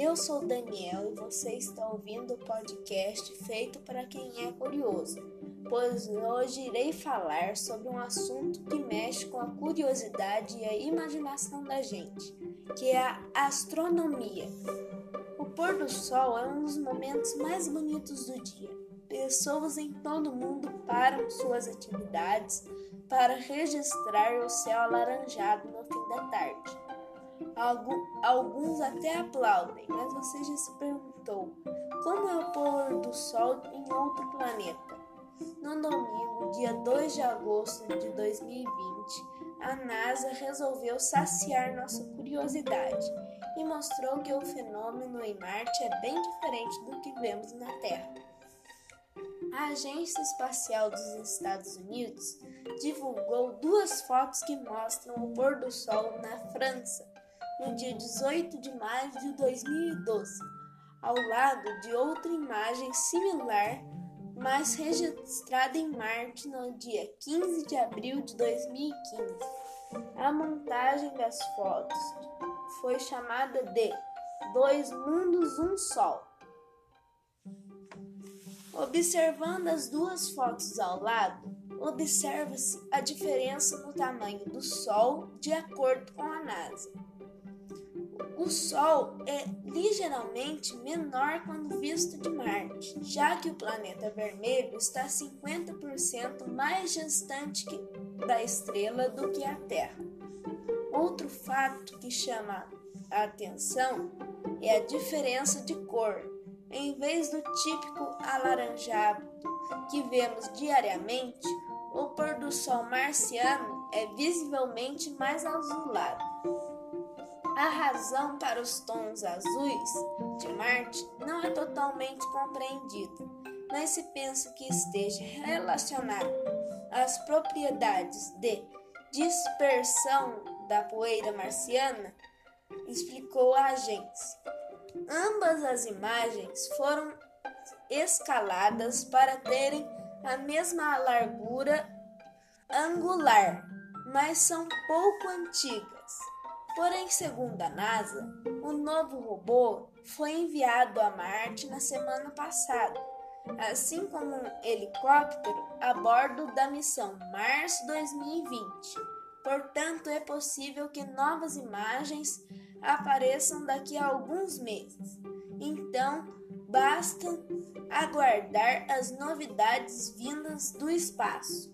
eu sou Daniel e você está ouvindo o podcast feito para quem é curioso, pois hoje irei falar sobre um assunto que mexe com a curiosidade e a imaginação da gente, que é a astronomia. O pôr do sol é um dos momentos mais bonitos do dia. Pessoas em todo o mundo param suas atividades para registrar o céu alaranjado no fim da tarde. Alguns até aplaudem, mas você já se perguntou como é o pôr do sol em outro planeta? No domingo, dia 2 de agosto de 2020, a NASA resolveu saciar nossa curiosidade e mostrou que o fenômeno em Marte é bem diferente do que vemos na Terra. A Agência Espacial dos Estados Unidos divulgou duas fotos que mostram o pôr do sol na França no dia 18 de maio de 2012, ao lado de outra imagem similar, mas registrada em Marte no dia 15 de abril de 2015. A montagem das fotos foi chamada de Dois Mundos, um Sol. Observando as duas fotos ao lado, observa-se a diferença no tamanho do Sol de acordo com a NASA. O Sol é ligeiramente menor quando visto de Marte, já que o planeta vermelho está 50% mais distante da estrela do que a Terra. Outro fato que chama a atenção é a diferença de cor. Em vez do típico alaranjado que vemos diariamente, o pôr do sol marciano é visivelmente mais azulado. A razão para os tons azuis de Marte não é totalmente compreendida, mas se pensa que esteja relacionado às propriedades de dispersão da poeira marciana, explicou a agência. Ambas as imagens foram escaladas para terem a mesma largura angular, mas são pouco antigas. Porém, segundo a NASA, o novo robô foi enviado a Marte na semana passada, assim como um helicóptero a bordo da missão Mars 2020. Portanto, é possível que novas imagens apareçam daqui a alguns meses. Então, basta aguardar as novidades vindas do espaço.